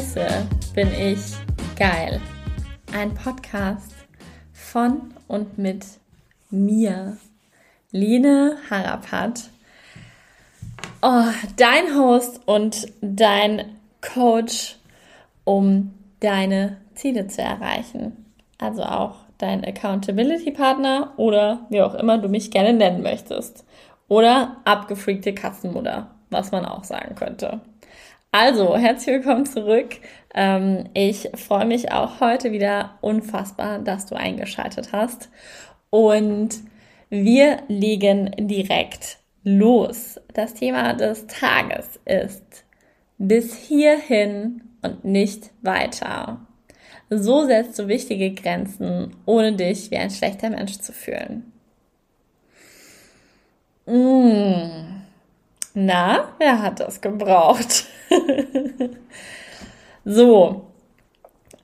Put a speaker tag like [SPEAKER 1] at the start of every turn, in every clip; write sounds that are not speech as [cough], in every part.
[SPEAKER 1] Scheiße, bin ich geil. Ein Podcast von und mit mir, Line Harapat. Oh, dein Host und dein Coach, um deine Ziele zu erreichen. Also auch dein Accountability Partner oder wie auch immer du mich gerne nennen möchtest. Oder abgefreakte Katzenmutter, was man auch sagen könnte. Also, herzlich willkommen zurück. Ähm, ich freue mich auch heute wieder unfassbar, dass du eingeschaltet hast. Und wir legen direkt los. Das Thema des Tages ist bis hierhin und nicht weiter. So setzt du wichtige Grenzen, ohne dich wie ein schlechter Mensch zu fühlen. Mmh. Na, wer hat das gebraucht? [laughs] so,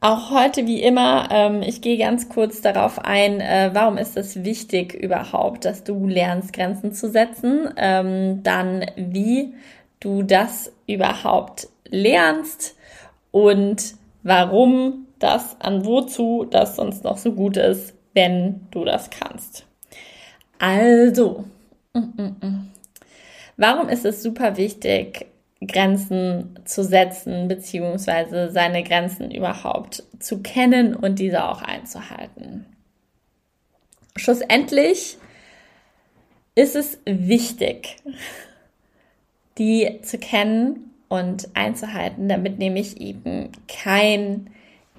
[SPEAKER 1] auch heute wie immer, ähm, ich gehe ganz kurz darauf ein, äh, warum ist es wichtig überhaupt, dass du lernst, Grenzen zu setzen, ähm, dann wie du das überhaupt lernst und warum das an wozu das sonst noch so gut ist, wenn du das kannst. Also, mm, mm, mm. Warum ist es super wichtig, Grenzen zu setzen, beziehungsweise seine Grenzen überhaupt zu kennen und diese auch einzuhalten? Schlussendlich ist es wichtig, die zu kennen und einzuhalten, damit nämlich eben kein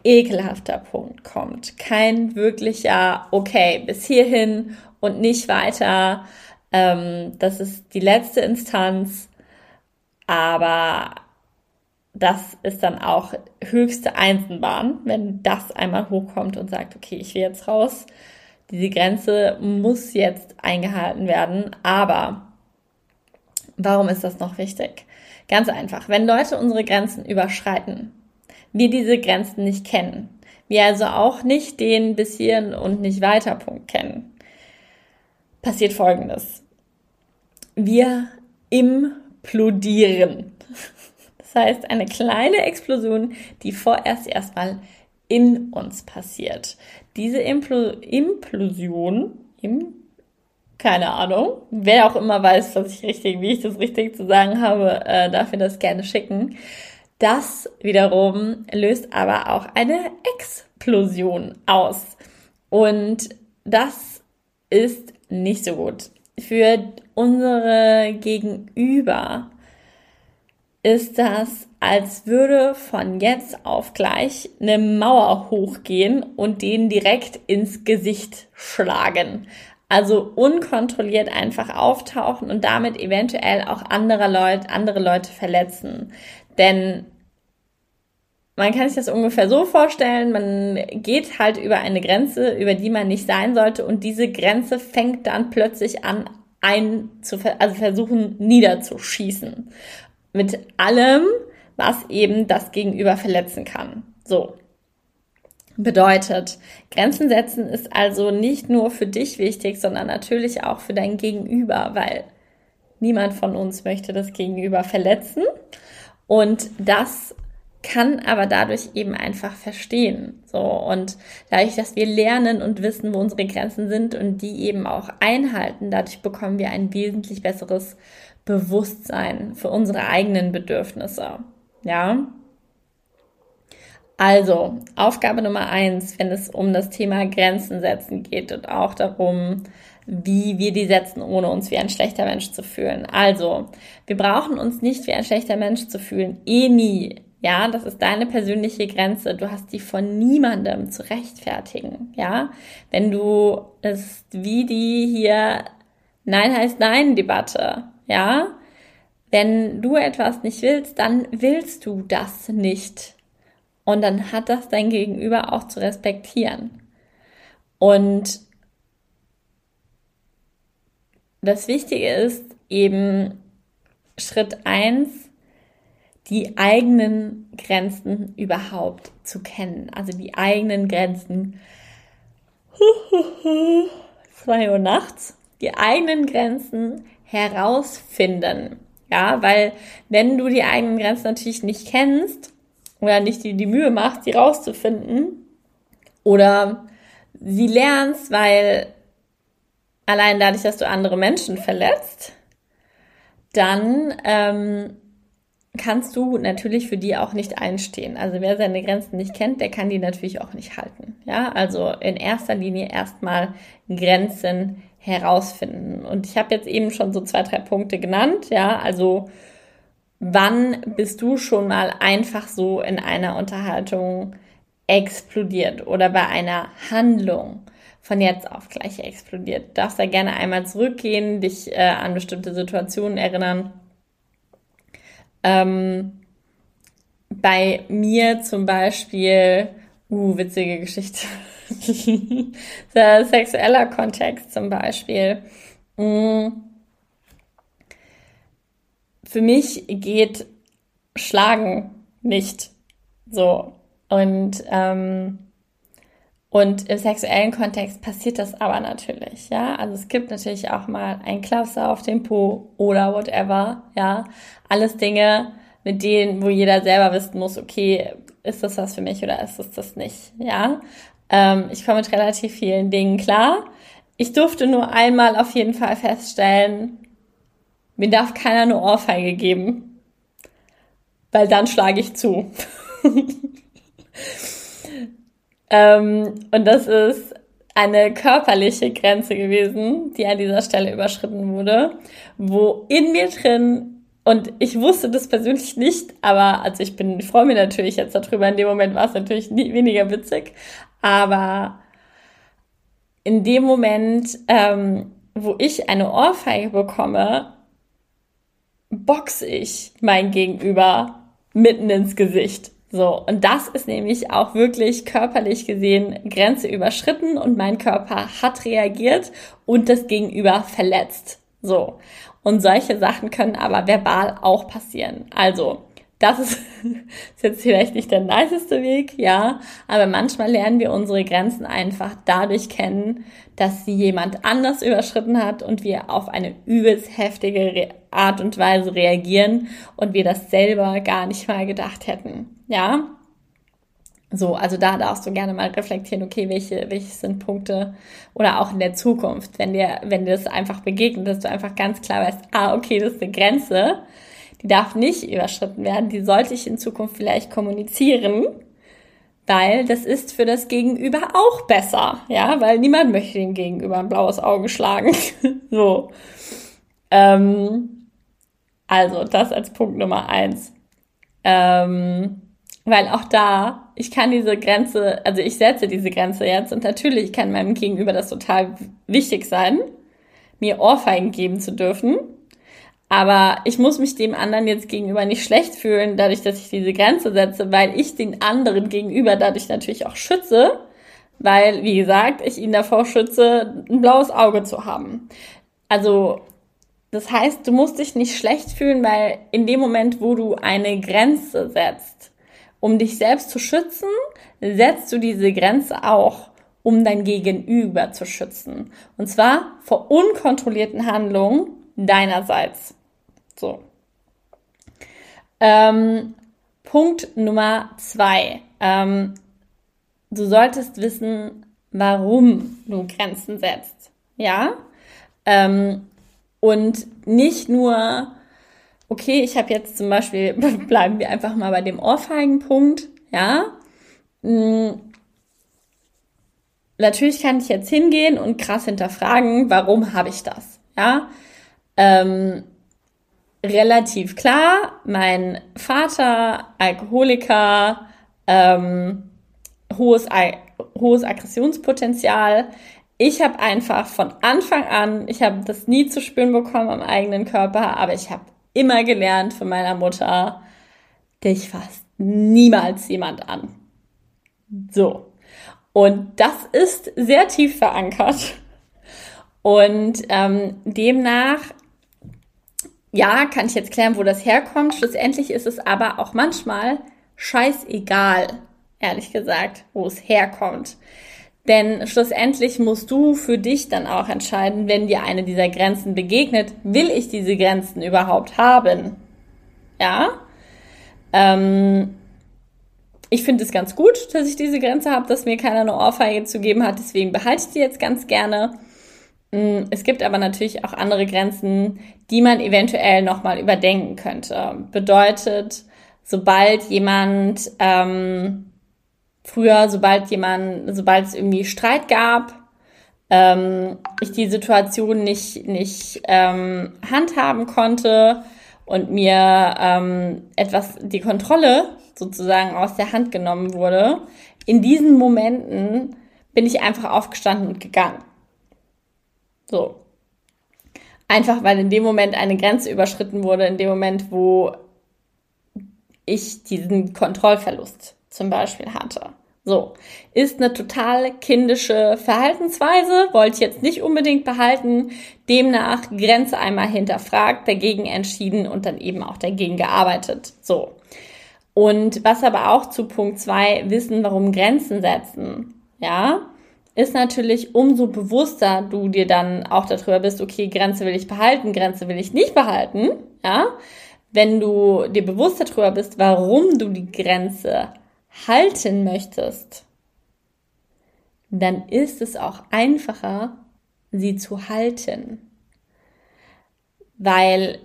[SPEAKER 1] ekelhafter Punkt kommt, kein wirklicher, okay, bis hierhin und nicht weiter, ähm, das ist die letzte Instanz, aber das ist dann auch höchste Eisenbahn, wenn das einmal hochkommt und sagt, okay, ich will jetzt raus. Diese Grenze muss jetzt eingehalten werden. Aber warum ist das noch wichtig? Ganz einfach. Wenn Leute unsere Grenzen überschreiten, wir diese Grenzen nicht kennen, wir also auch nicht den bis hierhin und nicht weiter Punkt kennen, passiert Folgendes. Wir implodieren. Das heißt, eine kleine Explosion, die vorerst erstmal in uns passiert. Diese Impl Implosion, im, keine Ahnung, wer auch immer weiß, was ich richtig, wie ich das richtig zu sagen habe, äh, darf mir das gerne schicken. Das wiederum löst aber auch eine Explosion aus. Und das ist nicht so gut. Für unsere Gegenüber ist das, als würde von jetzt auf gleich eine Mauer hochgehen und den direkt ins Gesicht schlagen. Also unkontrolliert einfach auftauchen und damit eventuell auch andere Leute, andere Leute verletzen. Denn man kann sich das ungefähr so vorstellen, man geht halt über eine Grenze, über die man nicht sein sollte und diese Grenze fängt dann plötzlich an, ein zu, also versuchen niederzuschießen. Mit allem, was eben das Gegenüber verletzen kann. So. Bedeutet, Grenzen setzen ist also nicht nur für dich wichtig, sondern natürlich auch für dein Gegenüber, weil niemand von uns möchte das Gegenüber verletzen. Und das kann aber dadurch eben einfach verstehen. So und dadurch, dass wir lernen und wissen, wo unsere Grenzen sind und die eben auch einhalten, dadurch bekommen wir ein wesentlich besseres Bewusstsein für unsere eigenen Bedürfnisse. Ja. Also, Aufgabe Nummer eins, wenn es um das Thema Grenzen setzen geht und auch darum, wie wir die setzen, ohne uns wie ein schlechter Mensch zu fühlen. Also, wir brauchen uns nicht wie ein schlechter Mensch zu fühlen. Eh nie. Ja, das ist deine persönliche Grenze. Du hast die von niemandem zu rechtfertigen. Ja, wenn du es wie die hier Nein heißt Nein Debatte. Ja, wenn du etwas nicht willst, dann willst du das nicht. Und dann hat das dein Gegenüber auch zu respektieren. Und das Wichtige ist eben Schritt eins die eigenen Grenzen überhaupt zu kennen. Also die eigenen Grenzen. Zwei Uhr nachts. Die eigenen Grenzen herausfinden. Ja, weil wenn du die eigenen Grenzen natürlich nicht kennst, oder nicht die, die Mühe machst, die rauszufinden oder sie lernst, weil allein dadurch, dass du andere Menschen verletzt, dann ähm, kannst du natürlich für die auch nicht einstehen. Also wer seine Grenzen nicht kennt, der kann die natürlich auch nicht halten. Ja, also in erster Linie erstmal Grenzen herausfinden. Und ich habe jetzt eben schon so zwei, drei Punkte genannt. Ja, also wann bist du schon mal einfach so in einer Unterhaltung explodiert oder bei einer Handlung von jetzt auf gleich explodiert? Du darfst da gerne einmal zurückgehen, dich äh, an bestimmte Situationen erinnern. Ähm, bei mir zum Beispiel, uh, witzige Geschichte. [laughs] Der sexueller Kontext zum Beispiel. Mm für mich geht Schlagen nicht so. Und, ähm, und im sexuellen Kontext passiert das aber natürlich, ja. Also es gibt natürlich auch mal ein Klapser auf dem Po oder whatever, ja. Alles Dinge, mit denen, wo jeder selber wissen muss, okay, ist das was für mich oder ist es das nicht, ja. Ähm, ich komme mit relativ vielen Dingen klar. Ich durfte nur einmal auf jeden Fall feststellen, mir darf keiner eine Ohrfeige geben, weil dann schlage ich zu. [laughs] ähm, und das ist eine körperliche Grenze gewesen, die an dieser Stelle überschritten wurde, wo in mir drin, und ich wusste das persönlich nicht, aber also ich bin, ich freue mich natürlich jetzt darüber, in dem Moment war es natürlich nie, weniger witzig, aber in dem Moment, ähm, wo ich eine Ohrfeige bekomme, box ich mein Gegenüber mitten ins Gesicht. So, und das ist nämlich auch wirklich körperlich gesehen Grenze überschritten und mein Körper hat reagiert und das Gegenüber verletzt. So. Und solche Sachen können aber verbal auch passieren. Also, das ist, [laughs] ist jetzt vielleicht nicht der niceste Weg, ja, aber manchmal lernen wir unsere Grenzen einfach dadurch kennen, dass sie jemand anders überschritten hat und wir auf eine übelst heftige Art und Weise reagieren und wir das selber gar nicht mal gedacht hätten, ja. So, also da darfst du gerne mal reflektieren, okay, welche, welche sind Punkte oder auch in der Zukunft, wenn dir, wenn dir das einfach begegnet, dass du einfach ganz klar weißt, ah, okay, das ist eine Grenze, die darf nicht überschritten werden, die sollte ich in Zukunft vielleicht kommunizieren, weil das ist für das Gegenüber auch besser, ja, weil niemand möchte dem Gegenüber ein blaues Auge schlagen. [laughs] so. Ähm, also, das als Punkt Nummer eins. Ähm, weil auch da, ich kann diese Grenze, also ich setze diese Grenze jetzt und natürlich kann meinem Gegenüber das total wichtig sein, mir Ohrfeigen geben zu dürfen. Aber ich muss mich dem anderen jetzt gegenüber nicht schlecht fühlen, dadurch, dass ich diese Grenze setze, weil ich den anderen gegenüber dadurch natürlich auch schütze, weil, wie gesagt, ich ihn davor schütze, ein blaues Auge zu haben. Also, das heißt, du musst dich nicht schlecht fühlen, weil in dem Moment, wo du eine Grenze setzt, um dich selbst zu schützen, setzt du diese Grenze auch, um dein Gegenüber zu schützen. Und zwar vor unkontrollierten Handlungen deinerseits. So. Ähm, Punkt Nummer zwei. Ähm, du solltest wissen, warum du Grenzen setzt. Ja? Ähm, und nicht nur, okay, ich habe jetzt zum Beispiel, [laughs] bleiben wir einfach mal bei dem Ohrfeigenpunkt, ja? Hm, natürlich kann ich jetzt hingehen und krass hinterfragen, warum habe ich das, ja? Ähm, relativ klar, mein Vater, Alkoholiker, ähm, hohes, hohes Aggressionspotenzial. Ich habe einfach von Anfang an, ich habe das nie zu spüren bekommen am eigenen Körper, aber ich habe immer gelernt von meiner Mutter, dich fasst niemals jemand an. So. Und das ist sehr tief verankert. Und ähm, demnach ja, kann ich jetzt klären, wo das herkommt. Schlussendlich ist es aber auch manchmal scheißegal, ehrlich gesagt, wo es herkommt. Denn schlussendlich musst du für dich dann auch entscheiden, wenn dir eine dieser Grenzen begegnet, will ich diese Grenzen überhaupt haben? Ja? Ähm, ich finde es ganz gut, dass ich diese Grenze habe, dass mir keiner eine Ohrfeige zu geben hat. Deswegen behalte ich die jetzt ganz gerne. Mm, es gibt aber natürlich auch andere Grenzen, die man eventuell nochmal überdenken könnte. Bedeutet, sobald jemand ähm, früher, sobald jemand, sobald es irgendwie Streit gab, ähm, ich die Situation nicht, nicht ähm, handhaben konnte und mir ähm, etwas die Kontrolle sozusagen aus der Hand genommen wurde, in diesen Momenten bin ich einfach aufgestanden und gegangen. So. Einfach weil in dem Moment eine Grenze überschritten wurde, in dem Moment, wo ich diesen Kontrollverlust zum Beispiel hatte. So, ist eine total kindische Verhaltensweise, wollte ich jetzt nicht unbedingt behalten. Demnach Grenze einmal hinterfragt, dagegen entschieden und dann eben auch dagegen gearbeitet. So. Und was aber auch zu Punkt zwei wissen, warum Grenzen setzen, ja, ist natürlich umso bewusster du dir dann auch darüber bist, okay, Grenze will ich behalten, Grenze will ich nicht behalten, ja. Wenn du dir bewusst darüber bist, warum du die Grenze halten möchtest, dann ist es auch einfacher, sie zu halten. Weil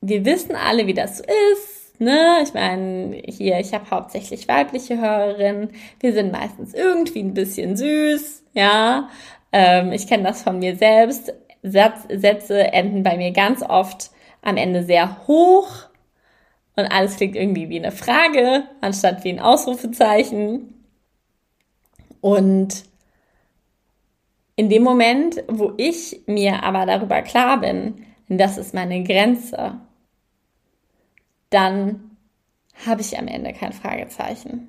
[SPEAKER 1] wir wissen alle, wie das so ist. Ne? Ich meine, hier, ich habe hauptsächlich weibliche Hörerinnen. Wir sind meistens irgendwie ein bisschen süß, ja. Ähm, ich kenne das von mir selbst. Satz, Sätze enden bei mir ganz oft am Ende sehr hoch und alles klingt irgendwie wie eine Frage anstatt wie ein Ausrufezeichen. Und in dem Moment, wo ich mir aber darüber klar bin, das ist meine Grenze, dann habe ich am Ende kein Fragezeichen.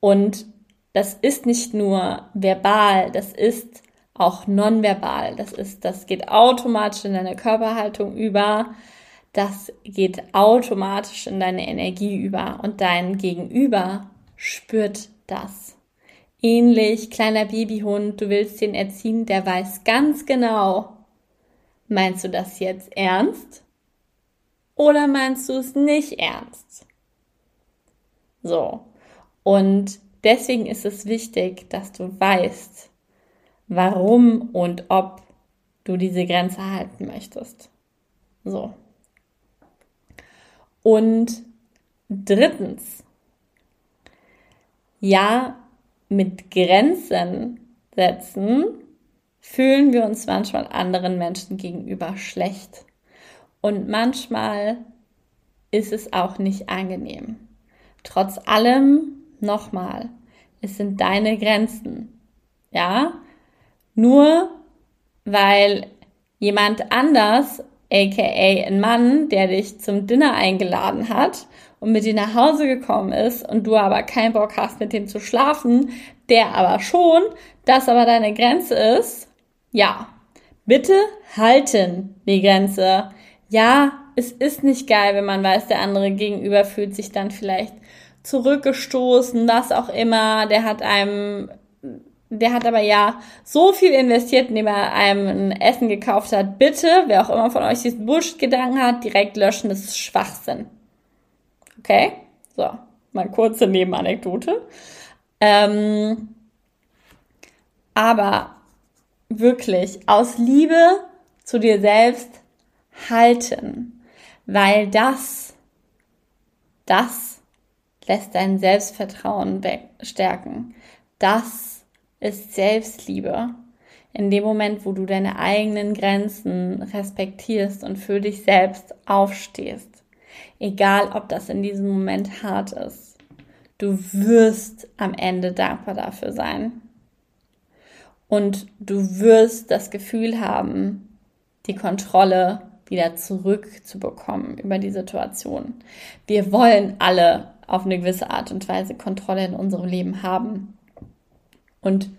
[SPEAKER 1] Und das ist nicht nur verbal, das ist auch nonverbal. Das ist, das geht automatisch in deine Körperhaltung über das geht automatisch in deine Energie über und dein Gegenüber spürt das. Ähnlich, kleiner Babyhund, du willst den erziehen, der weiß ganz genau, meinst du das jetzt ernst oder meinst du es nicht ernst? So. Und deswegen ist es wichtig, dass du weißt, warum und ob du diese Grenze halten möchtest. So. Und drittens, ja, mit Grenzen setzen fühlen wir uns manchmal anderen Menschen gegenüber schlecht. Und manchmal ist es auch nicht angenehm. Trotz allem, nochmal, es sind deine Grenzen. Ja? Nur weil jemand anders aka ein Mann, der dich zum Dinner eingeladen hat und mit dir nach Hause gekommen ist und du aber keinen Bock hast, mit dem zu schlafen, der aber schon, das aber deine Grenze ist, ja, bitte halten die Grenze. Ja, es ist nicht geil, wenn man weiß, der andere gegenüber fühlt sich dann vielleicht zurückgestoßen, was auch immer, der hat einem der hat aber ja so viel investiert, indem er einem ein Essen gekauft hat. Bitte, wer auch immer von euch diesen Bullshit-Gedanken hat, direkt löschen, das ist Schwachsinn. Okay? So, mal kurze Nebenanekdote. Ähm, aber wirklich aus Liebe zu dir selbst halten, weil das, das lässt dein Selbstvertrauen stärken. Das ist Selbstliebe. In dem Moment, wo du deine eigenen Grenzen respektierst und für dich selbst aufstehst. Egal, ob das in diesem Moment hart ist. Du wirst am Ende dankbar dafür sein. Und du wirst das Gefühl haben, die Kontrolle wieder zurückzubekommen über die Situation. Wir wollen alle auf eine gewisse Art und Weise Kontrolle in unserem Leben haben. Und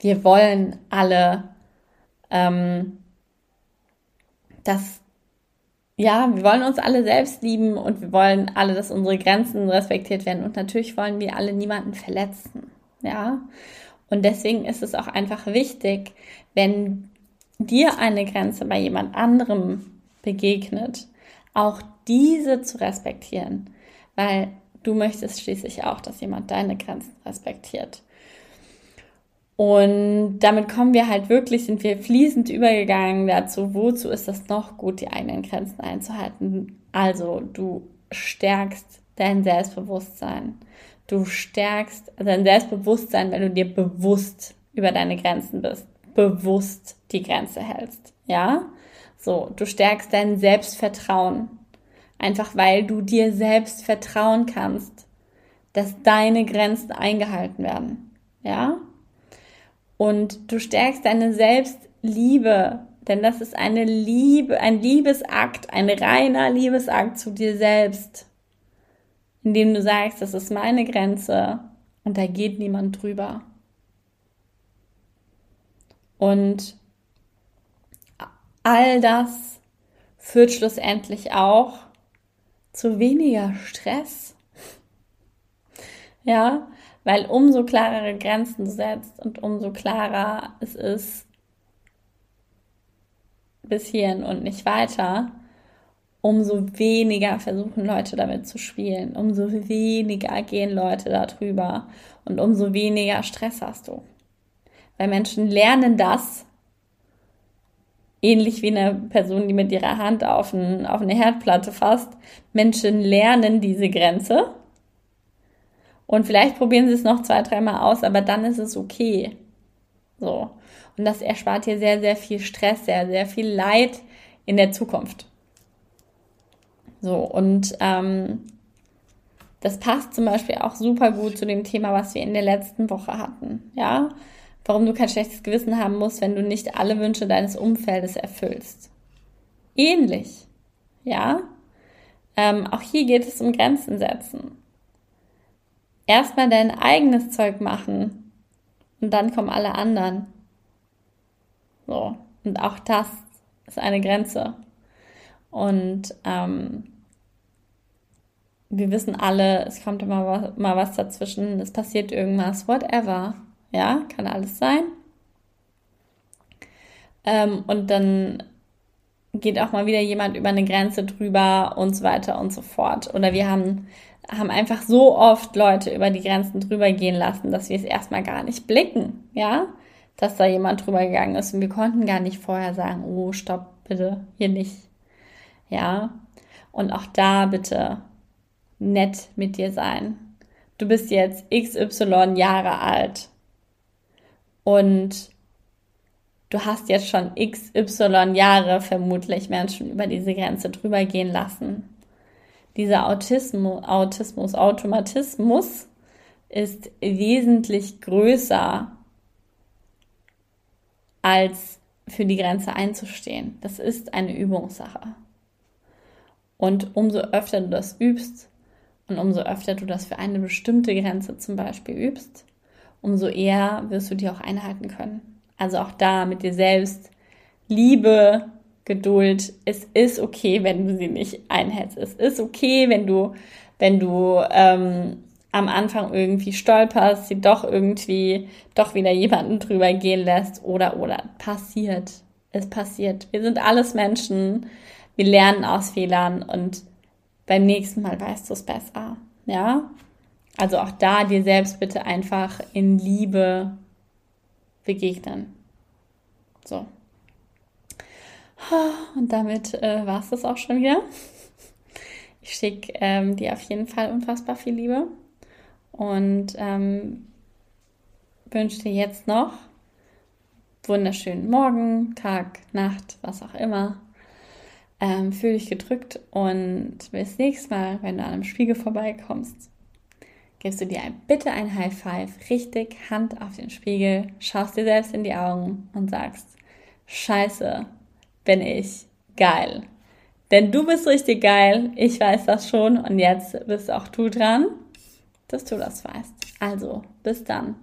[SPEAKER 1] wir wollen alle, ähm, dass, ja, wir wollen uns alle selbst lieben und wir wollen alle, dass unsere Grenzen respektiert werden. Und natürlich wollen wir alle niemanden verletzen. Ja. Und deswegen ist es auch einfach wichtig, wenn dir eine Grenze bei jemand anderem begegnet, auch diese zu respektieren. Weil du möchtest schließlich auch, dass jemand deine Grenzen respektiert. Und damit kommen wir halt wirklich, sind wir fließend übergegangen dazu, wozu ist es noch gut, die eigenen Grenzen einzuhalten. Also du stärkst dein Selbstbewusstsein. Du stärkst dein Selbstbewusstsein, wenn du dir bewusst über deine Grenzen bist, bewusst die Grenze hältst. Ja? So, du stärkst dein Selbstvertrauen. Einfach weil du dir selbst vertrauen kannst, dass deine Grenzen eingehalten werden. Ja? Und du stärkst deine Selbstliebe, denn das ist eine Liebe, ein Liebesakt, ein reiner Liebesakt zu dir selbst, indem du sagst, das ist meine Grenze und da geht niemand drüber. Und all das führt schlussendlich auch zu weniger Stress. Ja, weil umso klarere Grenzen du setzt und umso klarer es ist bis hierhin und nicht weiter, umso weniger versuchen Leute damit zu spielen, umso weniger gehen Leute darüber und umso weniger Stress hast du. Weil Menschen lernen das, ähnlich wie eine Person, die mit ihrer Hand auf, ein, auf eine Herdplatte fasst. Menschen lernen diese Grenze und vielleicht probieren sie es noch zwei, dreimal aus, aber dann ist es okay. So. Und das erspart dir sehr, sehr viel Stress, sehr, sehr viel Leid in der Zukunft. So, und ähm, das passt zum Beispiel auch super gut zu dem Thema, was wir in der letzten Woche hatten. Ja, warum du kein schlechtes Gewissen haben musst, wenn du nicht alle Wünsche deines Umfeldes erfüllst. Ähnlich. Ja, ähm, auch hier geht es um Grenzen setzen erstmal dein eigenes Zeug machen und dann kommen alle anderen. So. Und auch das ist eine Grenze. Und ähm, wir wissen alle, es kommt immer was, mal was dazwischen, es passiert irgendwas, whatever. Ja, kann alles sein. Ähm, und dann geht auch mal wieder jemand über eine Grenze drüber und so weiter und so fort. Oder wir haben haben einfach so oft Leute über die Grenzen drüber gehen lassen, dass wir es erstmal gar nicht blicken, ja, dass da jemand drüber gegangen ist und wir konnten gar nicht vorher sagen, oh, stopp, bitte, hier nicht, ja. Und auch da bitte nett mit dir sein. Du bist jetzt XY Jahre alt und du hast jetzt schon XY Jahre vermutlich Menschen über diese Grenze drüber gehen lassen dieser Autismus, Autismus, Automatismus ist wesentlich größer als für die Grenze einzustehen. Das ist eine Übungssache. Und umso öfter du das übst und umso öfter du das für eine bestimmte Grenze zum Beispiel übst, umso eher wirst du die auch einhalten können. Also auch da mit dir selbst Liebe, Geduld. Es ist okay, wenn du sie nicht einhältst. Es ist okay, wenn du, wenn du ähm, am Anfang irgendwie stolperst, sie doch irgendwie doch wieder jemanden drüber gehen lässt oder oder passiert. Es passiert. Wir sind alles Menschen. Wir lernen aus Fehlern und beim nächsten Mal weißt du es besser. Ja? Also auch da dir selbst bitte einfach in Liebe begegnen. So. Und damit äh, war es das auch schon wieder. Ich schicke ähm, dir auf jeden Fall unfassbar viel Liebe und ähm, wünsche dir jetzt noch wunderschönen Morgen, Tag, Nacht, was auch immer. Ähm, fühl dich gedrückt und bis nächstes Mal, wenn du an einem Spiegel vorbeikommst, gibst du dir ein, bitte ein High Five, richtig Hand auf den Spiegel, schaust dir selbst in die Augen und sagst, Scheiße, bin ich geil. Denn du bist richtig geil, ich weiß das schon und jetzt bist auch du dran, dass du das weißt. Also, bis dann.